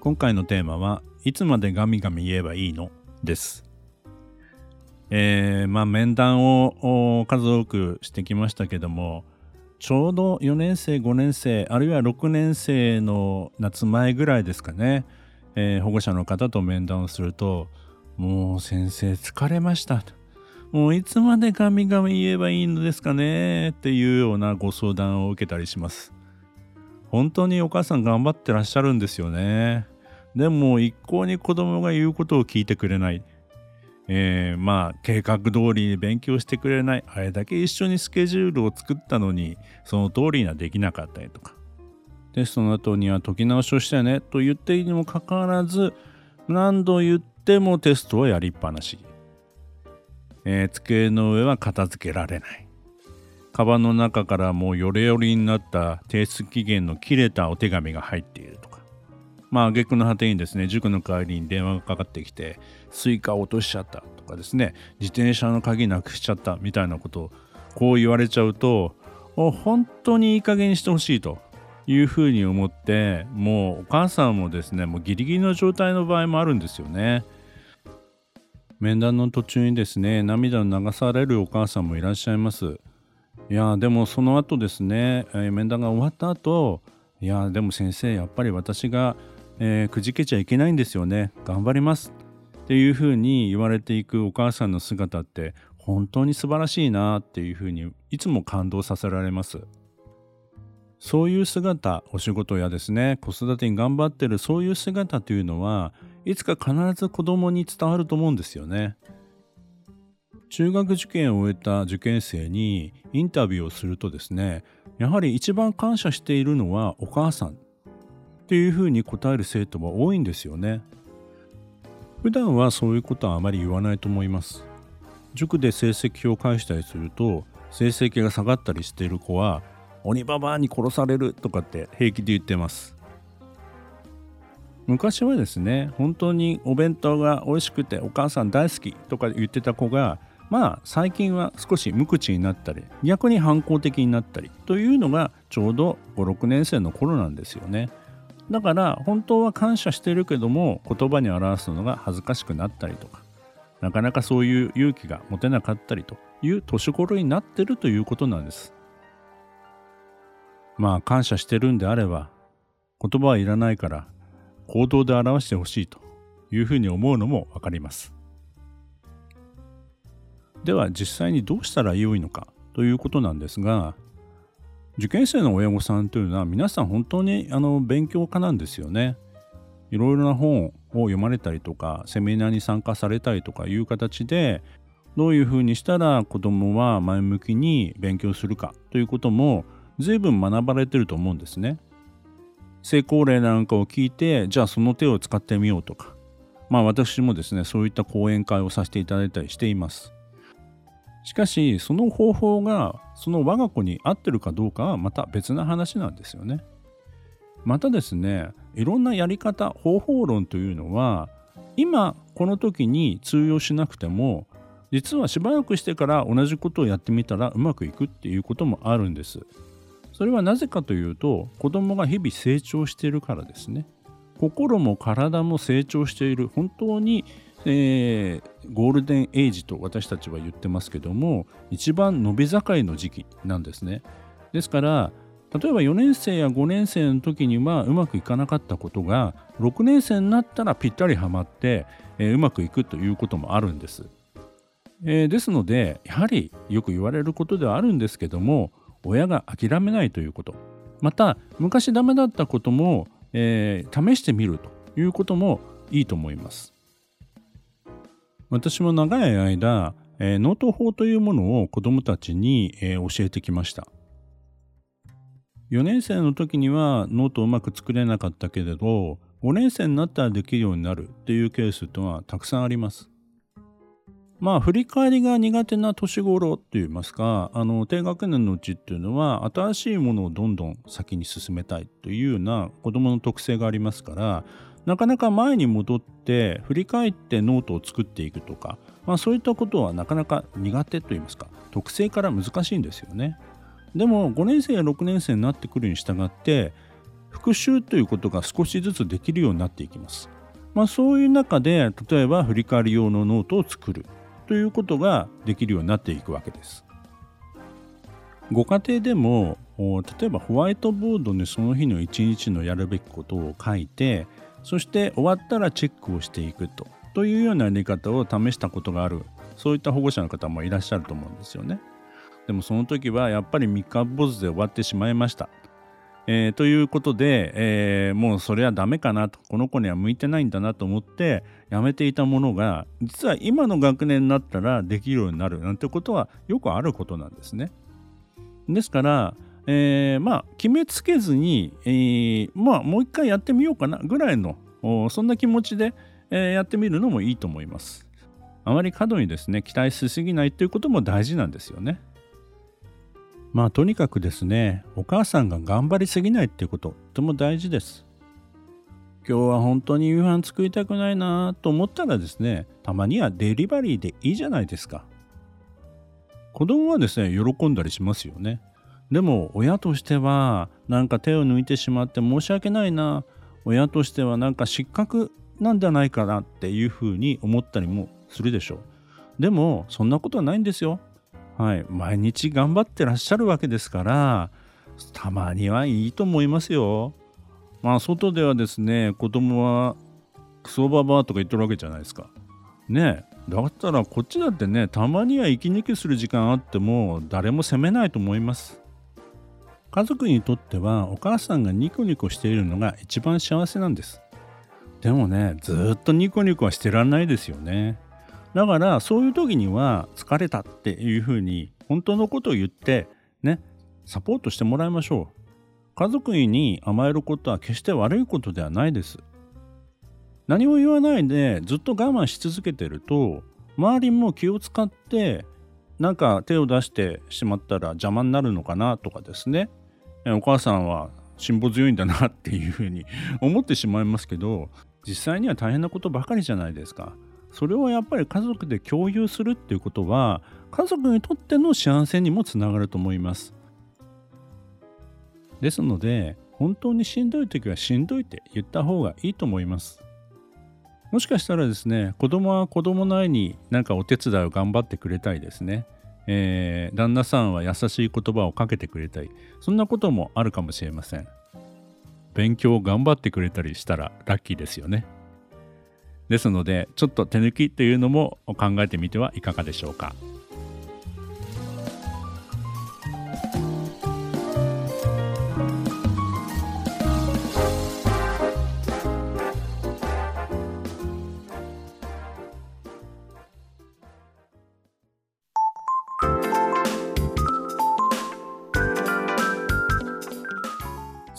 今回のテーマはいつまでガミガミ言えばいいの？です。えー、まあ面談を数多くしてきましたけどもちょうど4年生5年生あるいは6年生の夏前ぐらいですかね、えー、保護者の方と面談をするともう先生疲れました。もういつまでガミガミ言えばいいのですかね？っていうようなご相談を受けたりします。本当にお母さん頑張ってらっしゃるんですよね。でも一向に子供が言うことを聞いてくれない。えー、まあ計画通りに勉強してくれない。あれだけ一緒にスケジュールを作ったのにその通りにはできなかったりとか。テストの後には解き直しをしたよねと言っているにもかかわらず何度言ってもテストはやりっぱなし、えー、机の上は片付けられない。カバンの中からもうヨレヨレになった提出期限の切れたお手紙が入っているとかまあ、挙句の果てにですね、塾の帰りに電話がかかってきて、スイカを落としちゃったとかですね、自転車の鍵なくしちゃったみたいなことをこう言われちゃうと、本当にいい加減にしてほしいというふうに思って、もうお母さんもですね、もうギリギリの状態の場合もあるんですよね。面談の途中にですね、涙を流されるお母さんもいらっしゃいます。いや、でもその後ですねえ、面談が終わった後、いや、でも先生、やっぱり私がえー、くじけちゃいけないんですよね。頑張りますっていうふうに言われていくお母さんの姿って本当に素晴らしいなっていうふうにいつも感動させられます。そういう姿お仕事やですね子育てに頑張ってるそういう姿というのはいつか必ず子供に伝わると思うんですよね。中学受験を終えた受験生にインタビューをするとですねやはり一番感謝しているのはお母さんっていうふうに答える生徒も多いんですよね。普段はそういうことはあまり言わないと思います。塾で成績表を返したりすると成績が下がったりしている子は鬼ババアに殺されるとかって平気で言ってます。昔はですね本当にお弁当が美味しくてお母さん大好きとか言ってた子がまあ最近は少し無口になったり逆に反抗的になったりというのがちょうど56年生の頃なんですよね。だから本当は感謝してるけども言葉に表すのが恥ずかしくなったりとかなかなかそういう勇気が持てなかったりという年頃になってるということなんです。まあ感謝してるんであれば言葉はいらないから行動で表してほしいというふうに思うのもわかります。では実際にどうしたらよいのかということなんですが受験生の親御さんというのは皆さん本当にあの勉強家なんですよね。いろいろな本を読まれたりとかセミナーに参加されたりとかいう形でどういうふうにしたら子供は前向きに勉強するかということも随分学ばれてると思うんですね。成功例なんかを聞いてじゃあその手を使ってみようとかまあ私もですねそういった講演会をさせていただいたりしています。しかしその方法がその我が子に合ってるかどうかはまた別な話なんですよね。またですねいろんなやり方方法論というのは今この時に通用しなくても実はしばらくしてから同じことをやってみたらうまくいくっていうこともあるんです。それはなぜかというと子供が日々成長しているからですね。心も体も成長している本当にえー、ゴールデンエイジと私たちは言ってますけども一番伸び盛りの時期なんですね。ですから例えば4年生や5年生の時にはうまくいかなかったことが6年生になったらぴったりはまって、えー、うまくいくということもあるんです、えー、ですのでやはりよく言われることではあるんですけども親が諦めないということ。また昔ダメだったことも、えー、試してみるということもいいと思います。私も長い間、えー、ノート法というものを子どもたちに、えー、教えてきました。4年生の時にはノートをうまく作れなかったけれど5年生になったらできるようになるっていうケースとはたくさんあります。まあ振り返りが苦手な年頃っていいますかあの低学年のうちっていうのは新しいものをどんどん先に進めたいというような子どもの特性がありますからなかなか前に戻って振り返ってノートを作っていくとか、まあ、そういったことはなかなか苦手といいますか特性から難しいんですよね。でも5年生や6年生になってくるに従って復習ということが少しずつできるようになっていきます。まあ、そういう中で例えば振り返り用のノートを作るということができるようになっていくわけです。ご家庭でも例えばホワイトボードにその日の一日のやるべきことを書いてそして終わったらチェックをしていくとというようなやり方を試したことがあるそういった保護者の方もいらっしゃると思うんですよね。でもその時はやっぱり三日坊主で終わってしまいました。えー、ということで、えー、もうそれはダメかなとこの子には向いてないんだなと思ってやめていたものが実は今の学年になったらできるようになるなんてことはよくあることなんですね。ですから、えー、まあ決めつけずに、えー、まあもう一回やってみようかなぐらいのそんな気持ちで、えー、やってみるのもいいと思います。あまり過度にですね期待しすぎないということも大事なんですよね。まあとにかくですね、お母さんが頑張りすぎないっていうこと、とても大事です。今日は本当に夕飯作りたくないなと思ったらですね、たまにはデリバリーでいいじゃないですか。子供はですね、喜んだりしますよね。でも親としてはなんか手を抜いてしまって申し訳ないな親としてはなんか失格なんじゃないかなっていうふうに思ったりもするでしょう。でもそんなことはないんですよ。はい、毎日頑張ってらっしゃるわけですからたまにはいいと思いますよ。まあ外ではですね子供はクソババアとか言ってるわけじゃないですか。ねえだったらこっちだってねたまには息抜きする時間あっても誰も責めないと思います。家族にとってはお母さんがニコニコしているのが一番幸せなんです。でもねずっとニコニコはしてらんないですよね。だからそういう時には疲れたっていうふうに本当のことを言ってねサポートしてもらいましょう家族に甘えることは決して悪いことではないです何も言わないでずっと我慢し続けてると周りも気を使ってなんか手を出してしまったら邪魔になるのかなとかですねお母さんは辛抱強いんだなっていうふうに 思ってしまいますけど実際には大変なことばかりじゃないですか。それをやっぱり家族で共有するっていうことは家族にとっての幸せにもつながると思います。ですので本当にしんどい時はしんどいって言った方がいいと思います。もしかしたらですね子供は子供なりになんかお手伝いを頑張ってくれたいですね。えー、旦那さんは優しい言葉をかけてくれたりそんなこともあるかもしれません勉強を頑張ってくれたりしたらラッキーですよねですのでちょっと手抜きというのも考えてみてはいかがでしょうか。